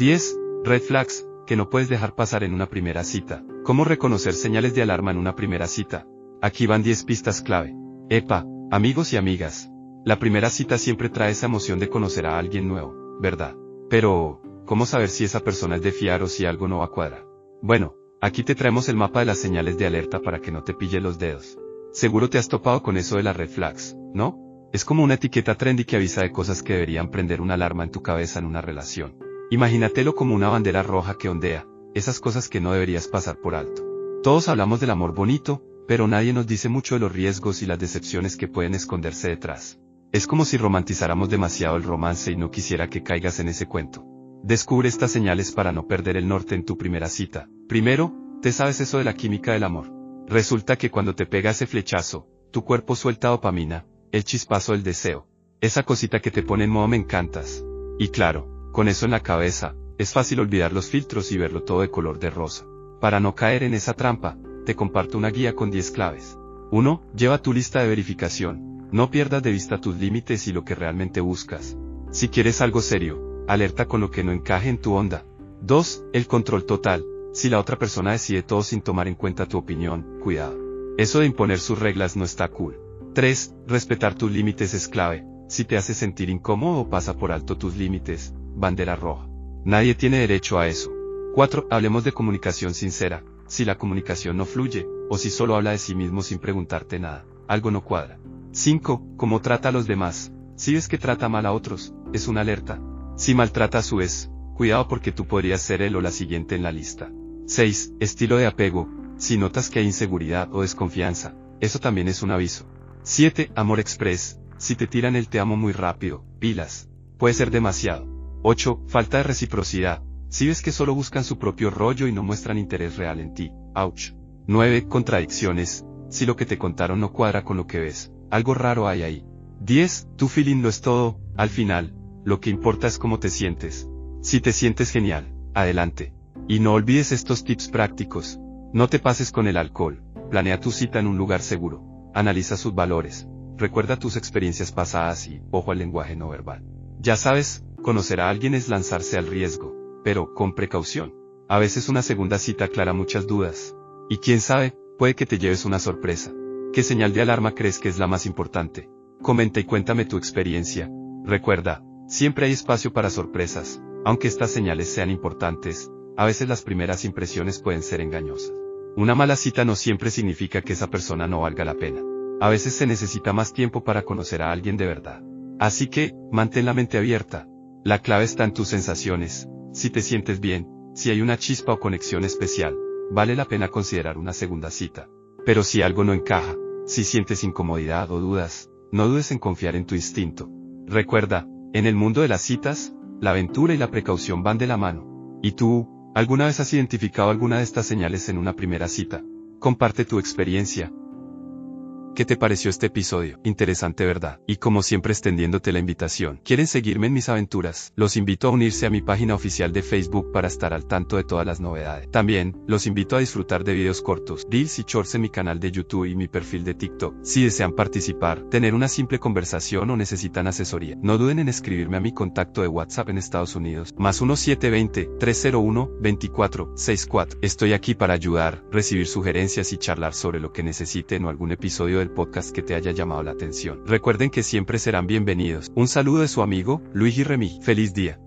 10. Red flags, que no puedes dejar pasar en una primera cita. ¿Cómo reconocer señales de alarma en una primera cita? Aquí van 10 pistas clave. Epa, amigos y amigas. La primera cita siempre trae esa emoción de conocer a alguien nuevo, ¿verdad? Pero, ¿cómo saber si esa persona es de fiar o si algo no va a cuadrar? Bueno, aquí te traemos el mapa de las señales de alerta para que no te pille los dedos. Seguro te has topado con eso de las red flags, ¿no? Es como una etiqueta trendy que avisa de cosas que deberían prender una alarma en tu cabeza en una relación. Imagínatelo como una bandera roja que ondea, esas cosas que no deberías pasar por alto. Todos hablamos del amor bonito, pero nadie nos dice mucho de los riesgos y las decepciones que pueden esconderse detrás. Es como si romantizáramos demasiado el romance y no quisiera que caigas en ese cuento. Descubre estas señales para no perder el norte en tu primera cita. Primero, te sabes eso de la química del amor. Resulta que cuando te pega ese flechazo, tu cuerpo suelta dopamina, el chispazo del deseo. Esa cosita que te pone en modo me encantas. Y claro, con eso en la cabeza, es fácil olvidar los filtros y verlo todo de color de rosa. Para no caer en esa trampa, te comparto una guía con 10 claves. 1. Lleva tu lista de verificación. No pierdas de vista tus límites y lo que realmente buscas. Si quieres algo serio, alerta con lo que no encaje en tu onda. 2. El control total. Si la otra persona decide todo sin tomar en cuenta tu opinión, cuidado. Eso de imponer sus reglas no está cool. 3. Respetar tus límites es clave. Si te hace sentir incómodo o pasa por alto tus límites, bandera roja. Nadie tiene derecho a eso. 4. Hablemos de comunicación sincera. Si la comunicación no fluye, o si solo habla de sí mismo sin preguntarte nada, algo no cuadra. 5. Cómo trata a los demás. Si ves que trata mal a otros, es una alerta. Si maltrata a su vez, cuidado porque tú podrías ser él o la siguiente en la lista. 6. Estilo de apego. Si notas que hay inseguridad o desconfianza, eso también es un aviso. 7. Amor express. Si te tiran el te amo muy rápido, pilas. Puede ser demasiado. 8. Falta de reciprocidad. Si ves que solo buscan su propio rollo y no muestran interés real en ti. Ouch. 9. Contradicciones. Si lo que te contaron no cuadra con lo que ves, algo raro hay ahí. 10. Tu feeling lo es todo, al final, lo que importa es cómo te sientes. Si te sientes genial, adelante. Y no olvides estos tips prácticos. No te pases con el alcohol. Planea tu cita en un lugar seguro. Analiza sus valores. Recuerda tus experiencias pasadas y, ojo al lenguaje no verbal. Ya sabes, conocer a alguien es lanzarse al riesgo, pero con precaución. A veces una segunda cita aclara muchas dudas. Y quién sabe, puede que te lleves una sorpresa. ¿Qué señal de alarma crees que es la más importante? Comenta y cuéntame tu experiencia. Recuerda, siempre hay espacio para sorpresas, aunque estas señales sean importantes, a veces las primeras impresiones pueden ser engañosas. Una mala cita no siempre significa que esa persona no valga la pena. A veces se necesita más tiempo para conocer a alguien de verdad. Así que, mantén la mente abierta. La clave está en tus sensaciones. Si te sientes bien, si hay una chispa o conexión especial, vale la pena considerar una segunda cita. Pero si algo no encaja, si sientes incomodidad o dudas, no dudes en confiar en tu instinto. Recuerda, en el mundo de las citas, la aventura y la precaución van de la mano. ¿Y tú, ¿Alguna vez has identificado alguna de estas señales en una primera cita? Comparte tu experiencia, ¿Qué te pareció este episodio? Interesante verdad. Y como siempre extendiéndote la invitación. ¿Quieren seguirme en mis aventuras? Los invito a unirse a mi página oficial de Facebook para estar al tanto de todas las novedades. También, los invito a disfrutar de videos cortos, reels y shorts en mi canal de YouTube y mi perfil de TikTok. Si desean participar, tener una simple conversación o necesitan asesoría, no duden en escribirme a mi contacto de WhatsApp en Estados Unidos, más 1720-301-2464. Estoy aquí para ayudar, recibir sugerencias y charlar sobre lo que necesiten o algún episodio del podcast que te haya llamado la atención. Recuerden que siempre serán bienvenidos. Un saludo de su amigo, Luigi Remy. Feliz día.